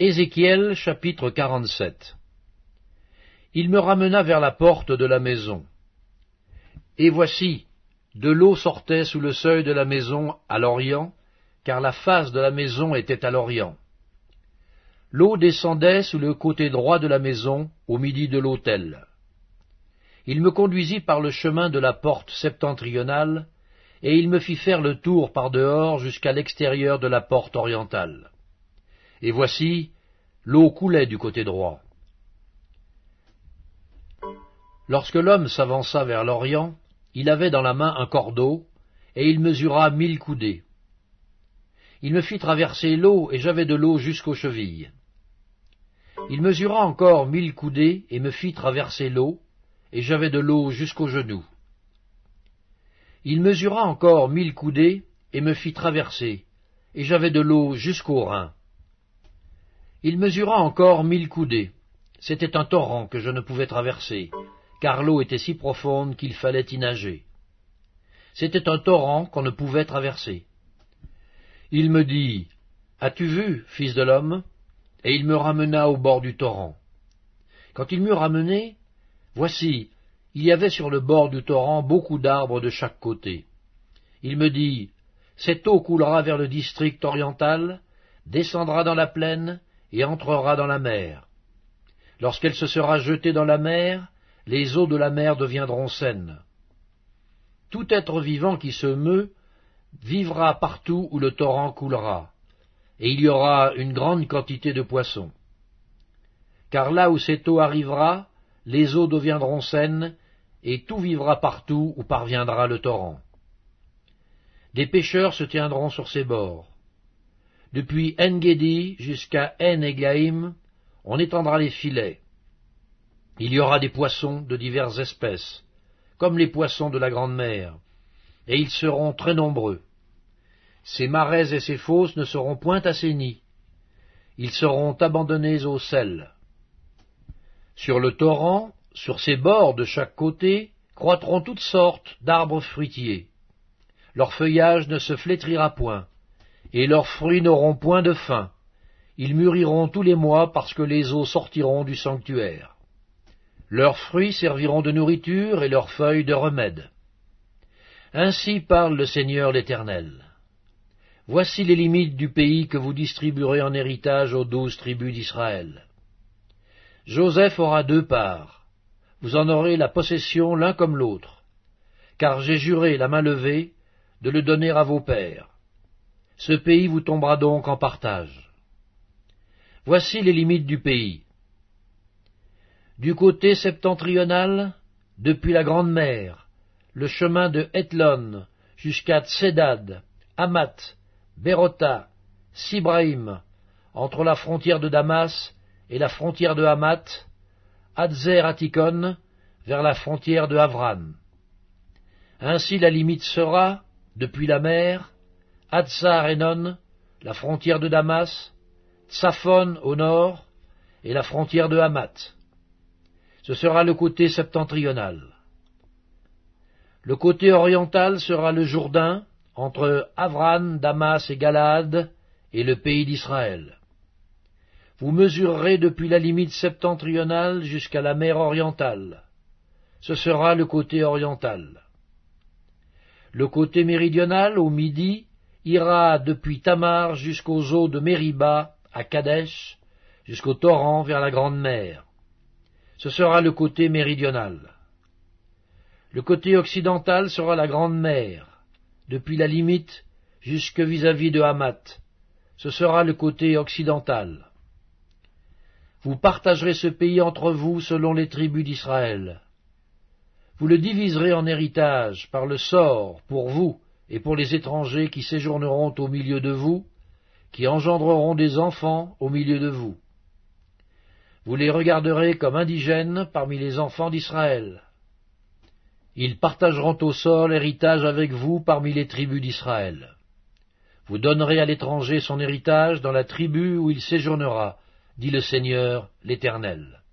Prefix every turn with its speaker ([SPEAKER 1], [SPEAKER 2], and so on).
[SPEAKER 1] Ézéchiel chapitre 47 Il me ramena vers la porte de la maison. Et voici, de l'eau sortait sous le seuil de la maison à l'orient, car la face de la maison était à l'orient. L'eau descendait sous le côté droit de la maison, au midi de l'autel. Il me conduisit par le chemin de la porte septentrionale, et il me fit faire le tour par dehors jusqu'à l'extérieur de la porte orientale. Et voici, l'eau coulait du côté droit. Lorsque l'homme s'avança vers l'Orient, il avait dans la main un cordeau, et il mesura mille coudées. Il me fit traverser l'eau, et j'avais de l'eau jusqu'aux chevilles. Il mesura encore mille coudées, et me fit traverser l'eau, et j'avais de l'eau jusqu'aux genoux. Il mesura encore mille coudées, et me fit traverser, et j'avais de l'eau jusqu'aux reins. Il mesura encore mille coudées. C'était un torrent que je ne pouvais traverser, car l'eau était si profonde qu'il fallait y nager. C'était un torrent qu'on ne pouvait traverser. Il me dit, As-tu vu, fils de l'homme? Et il me ramena au bord du torrent. Quand il m'eut ramené, voici, il y avait sur le bord du torrent beaucoup d'arbres de chaque côté. Il me dit, Cette eau coulera vers le district oriental, descendra dans la plaine, et entrera dans la mer. Lorsqu'elle se sera jetée dans la mer, les eaux de la mer deviendront saines. Tout être vivant qui se meut vivra partout où le torrent coulera, et il y aura une grande quantité de poissons. Car là où cette eau arrivera, les eaux deviendront saines, et tout vivra partout où parviendra le torrent. Des pêcheurs se tiendront sur ses bords. Depuis En-Gedi jusqu'à En-Egaim, on étendra les filets. Il y aura des poissons de diverses espèces, comme les poissons de la grande mer, et ils seront très nombreux. Ces marais et ces fosses ne seront point assainis. Ils seront abandonnés au sel. Sur le torrent, sur ses bords de chaque côté, croîtront toutes sortes d'arbres fruitiers. Leur feuillage ne se flétrira point, et leurs fruits n'auront point de fin. Ils mûriront tous les mois parce que les eaux sortiront du sanctuaire. Leurs fruits serviront de nourriture et leurs feuilles de remède. Ainsi parle le Seigneur l'Éternel. Voici les limites du pays que vous distribuerez en héritage aux douze tribus d'Israël. Joseph aura deux parts vous en aurez la possession l'un comme l'autre, car j'ai juré la main levée de le donner à vos pères. Ce pays vous tombera donc en partage. Voici les limites du pays. Du côté septentrional, depuis la Grande Mer, le chemin de Hethlon jusqu'à Tsedad, Amat, Berota, Sibraïm, entre la frontière de Damas et la frontière de Hamath, Hadzer Atikon, vers la frontière de Havran. Ainsi la limite sera, depuis la mer, La frontière de Damas, Tsaphon au nord, et la frontière de Hamath. Ce sera le côté septentrional. Le côté oriental sera le Jourdain, entre Avran, Damas et Galad, et le pays d'Israël. Vous mesurerez depuis la limite septentrionale jusqu'à la mer orientale. Ce sera le côté oriental. Le côté méridional, au midi, ira depuis Tamar jusqu'aux eaux de Mériba, à Kadesh, jusqu'au torrent vers la grande mer. Ce sera le côté méridional. Le côté occidental sera la grande mer, depuis la limite jusque vis-à-vis de Hamath. Ce sera le côté occidental. Vous partagerez ce pays entre vous selon les tribus d'Israël. Vous le diviserez en héritage par le sort pour vous et pour les étrangers qui séjourneront au milieu de vous, qui engendreront des enfants au milieu de vous. Vous les regarderez comme indigènes parmi les enfants d'Israël. Ils partageront au sol héritage avec vous parmi les tribus d'Israël. Vous donnerez à l'étranger son héritage dans la tribu où il séjournera, dit le Seigneur l'Éternel.